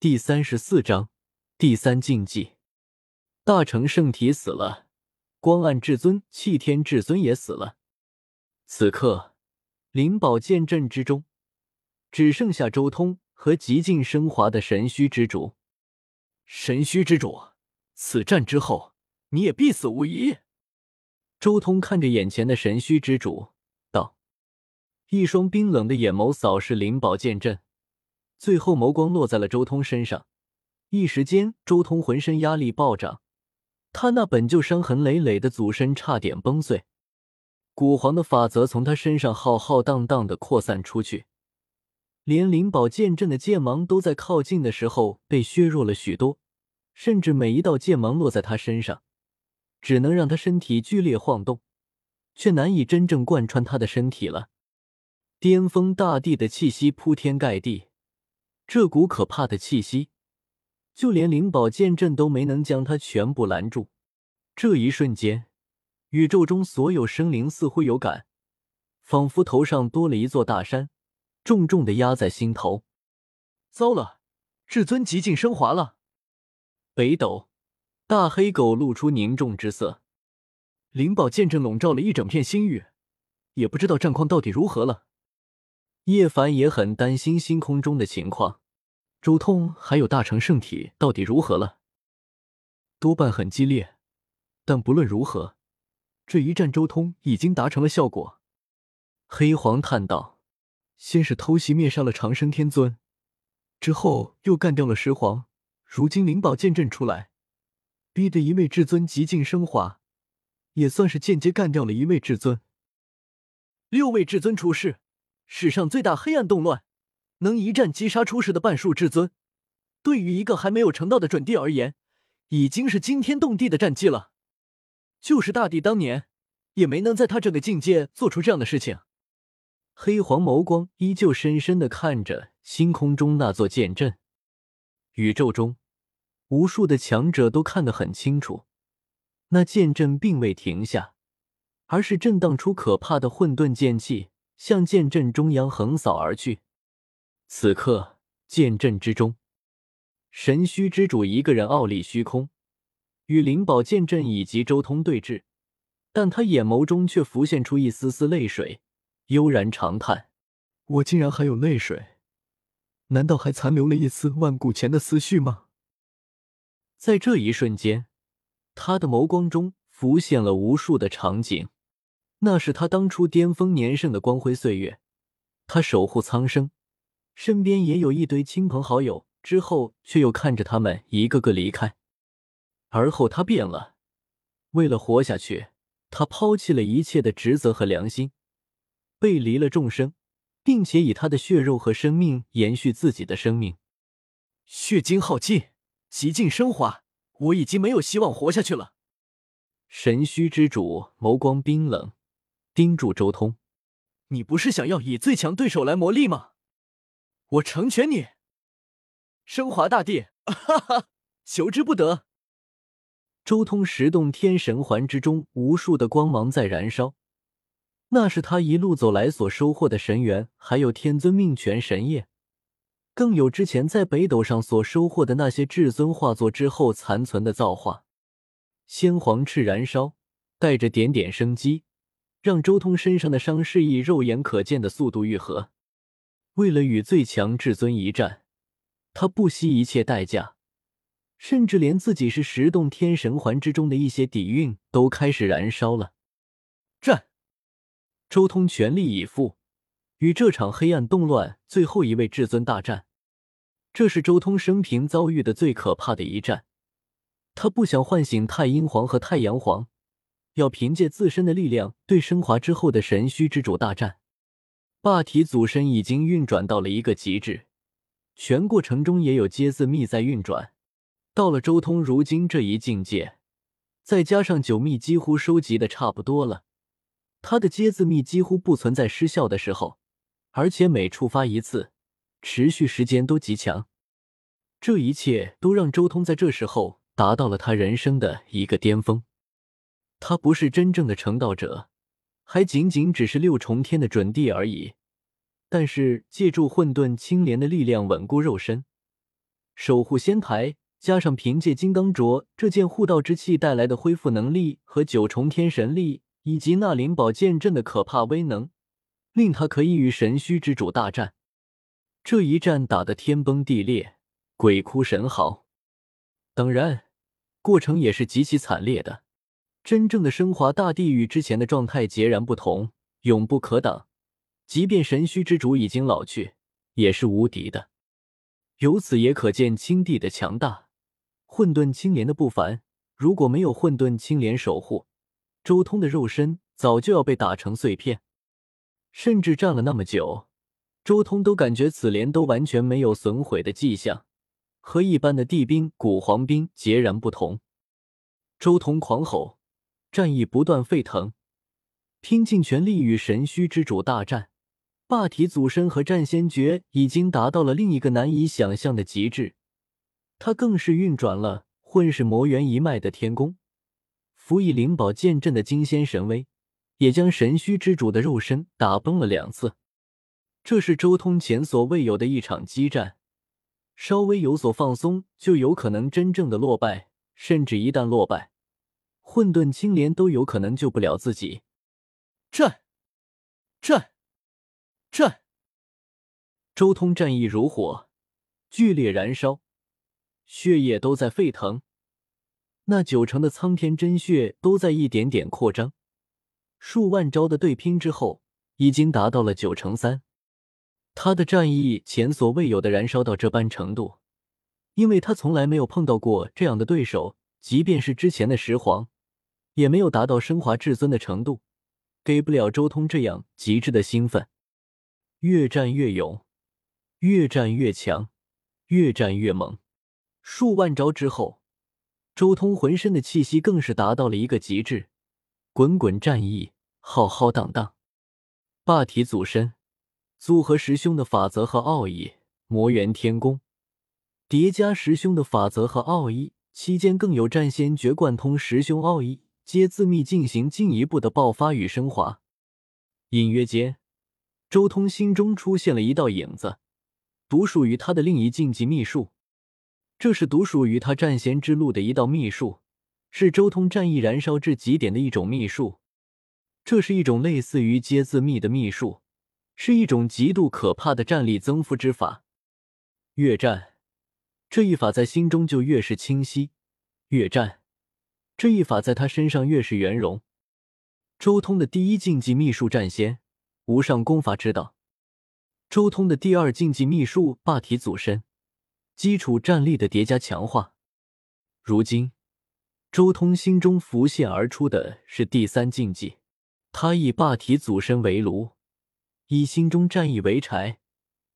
第三十四章第三禁忌。大成圣体死了，光暗至尊、气天至尊也死了。此刻，灵宝剑阵之中，只剩下周通和极尽升华的神虚之主。神虚之主，此战之后，你也必死无疑。周通看着眼前的神虚之主，道：“一双冰冷的眼眸扫视灵宝剑阵。”最后，眸光落在了周通身上，一时间，周通浑身压力暴涨，他那本就伤痕累累的祖身差点崩碎。古皇的法则从他身上浩浩荡荡的扩散出去，连灵宝剑阵的剑芒都在靠近的时候被削弱了许多，甚至每一道剑芒落在他身上，只能让他身体剧烈晃动，却难以真正贯穿他的身体了。巅峰大地的气息铺天盖地。这股可怕的气息，就连灵宝剑阵都没能将它全部拦住。这一瞬间，宇宙中所有生灵似乎有感，仿佛头上多了一座大山，重重的压在心头。糟了，至尊极尽升华了！北斗大黑狗露出凝重之色。灵宝剑阵笼罩了一整片星域，也不知道战况到底如何了。叶凡也很担心星空中的情况，周通还有大成圣体到底如何了？多半很激烈，但不论如何，这一战周通已经达成了效果。黑皇叹道：“先是偷袭灭杀了长生天尊，之后又干掉了石皇，如今灵宝剑阵出来，逼得一位至尊极尽升华，也算是间接干掉了一位至尊。六位至尊出世。”史上最大黑暗动乱，能一战击杀出世的半数至尊，对于一个还没有成道的准帝而言，已经是惊天动地的战绩了。就是大帝当年，也没能在他这个境界做出这样的事情。黑黄眸光依旧深深的看着星空中那座剑阵，宇宙中无数的强者都看得很清楚，那剑阵并未停下，而是震荡出可怕的混沌剑气。向剑阵中央横扫而去。此刻，剑阵之中，神虚之主一个人傲立虚空，与灵宝剑阵以及周通对峙，但他眼眸中却浮现出一丝丝泪水，悠然长叹：“我竟然还有泪水，难道还残留了一丝万古前的思绪吗？”在这一瞬间，他的眸光中浮现了无数的场景。那是他当初巅峰年盛的光辉岁月，他守护苍生，身边也有一堆亲朋好友，之后却又看着他们一个个离开。而后他变了，为了活下去，他抛弃了一切的职责和良心，背离了众生，并且以他的血肉和生命延续自己的生命。血精耗尽，极尽升华，我已经没有希望活下去了。神虚之主眸光冰冷。盯住周通，你不是想要以最强对手来磨砺吗？我成全你。升华大帝，哈哈，求之不得。周通十洞天神环之中，无数的光芒在燃烧，那是他一路走来所收获的神元，还有天尊命权神液，更有之前在北斗上所收获的那些至尊化作之后残存的造化。鲜黄赤燃烧，带着点点生机。让周通身上的伤势以肉眼可见的速度愈合。为了与最强至尊一战，他不惜一切代价，甚至连自己是十洞天神环之中的一些底蕴都开始燃烧了。战！周通全力以赴，与这场黑暗动乱最后一位至尊大战。这是周通生平遭遇的最可怕的一战。他不想唤醒太阴皇和太阳皇。要凭借自身的力量对升华之后的神虚之主大战，霸体祖身已经运转到了一个极致，全过程中也有接字密在运转。到了周通如今这一境界，再加上九密几乎收集的差不多了，他的接字密几乎不存在失效的时候，而且每触发一次，持续时间都极强。这一切都让周通在这时候达到了他人生的一个巅峰。他不是真正的成道者，还仅仅只是六重天的准帝而已。但是借助混沌青莲的力量稳固肉身，守护仙台，加上凭借金刚镯这件护道之气带来的恢复能力和九重天神力，以及那灵宝剑阵的可怕威能，令他可以与神虚之主大战。这一战打得天崩地裂，鬼哭神嚎。当然，过程也是极其惨烈的。真正的升华大地与之前的状态截然不同，永不可挡。即便神虚之主已经老去，也是无敌的。由此也可见青帝的强大，混沌青莲的不凡。如果没有混沌青莲守护，周通的肉身早就要被打成碎片。甚至站了那么久，周通都感觉此莲都完全没有损毁的迹象。和一般的地兵、古黄兵截然不同。周通狂吼，战意不断沸腾，拼尽全力与神虚之主大战。霸体祖身和战仙诀已经达到了另一个难以想象的极致。他更是运转了混世魔猿一脉的天宫，辅以灵宝剑阵的惊仙神威，也将神虚之主的肉身打崩了两次。这是周通前所未有的一场激战。稍微有所放松，就有可能真正的落败，甚至一旦落败，混沌青莲都有可能救不了自己。战，战，战！周通战意如火，剧烈燃烧，血液都在沸腾，那九成的苍天真血都在一点点扩张。数万招的对拼之后，已经达到了九成三。他的战意前所未有的燃烧到这般程度，因为他从来没有碰到过这样的对手，即便是之前的石皇，也没有达到升华至尊的程度，给不了周通这样极致的兴奋。越战越勇，越战越强，越战越猛。数万招之后，周通浑身的气息更是达到了一个极致，滚滚战意，浩浩荡荡，霸体祖身。组合师兄的法则和奥义，魔元天宫叠加师兄的法则和奥义，期间更有战仙诀贯通师兄奥义，皆自秘进行进一步的爆发与升华。隐约间，周通心中出现了一道影子，独属于他的另一禁忌秘术。这是独属于他战仙之路的一道秘术，是周通战意燃烧至极点的一种秘术。这是一种类似于阶自秘的秘术。是一种极度可怕的战力增幅之法。越战这一法在心中就越是清晰，越战这一法在他身上越是圆融。周通的第一禁忌秘术战仙无上功法之道，周通的第二禁忌秘术霸体祖身，基础战力的叠加强化。如今，周通心中浮现而出的是第三禁忌，他以霸体祖身为炉。以心中战意为柴，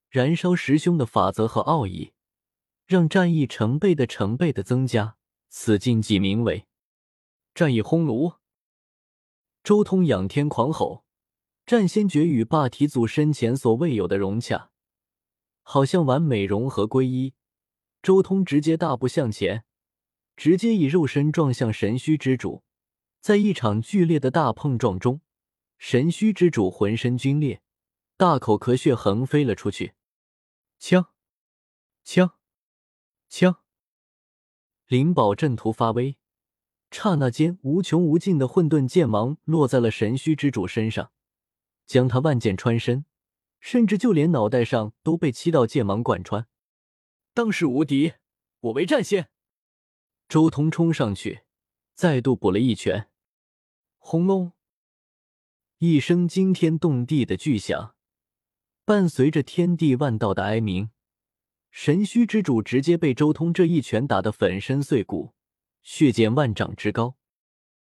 燃烧师兄的法则和奥义，让战意成倍的、成倍的增加。此禁忌名为“战意轰炉”。周通仰天狂吼，战仙诀与霸体祖身前所未有的融洽，好像完美融合归一。周通直接大步向前，直接以肉身撞向神虚之主。在一场剧烈的大碰撞中，神虚之主浑身皲裂。大口咳血横飞了出去，枪，枪，枪！灵宝阵图发威，刹那间无穷无尽的混沌剑芒落在了神虚之主身上，将他万箭穿身，甚至就连脑袋上都被七道剑芒贯穿。当世无敌，我为战仙！周通冲上去，再度补了一拳，轰隆！一声惊天动地的巨响。伴随着天地万道的哀鸣，神虚之主直接被周通这一拳打得粉身碎骨，血溅万丈之高。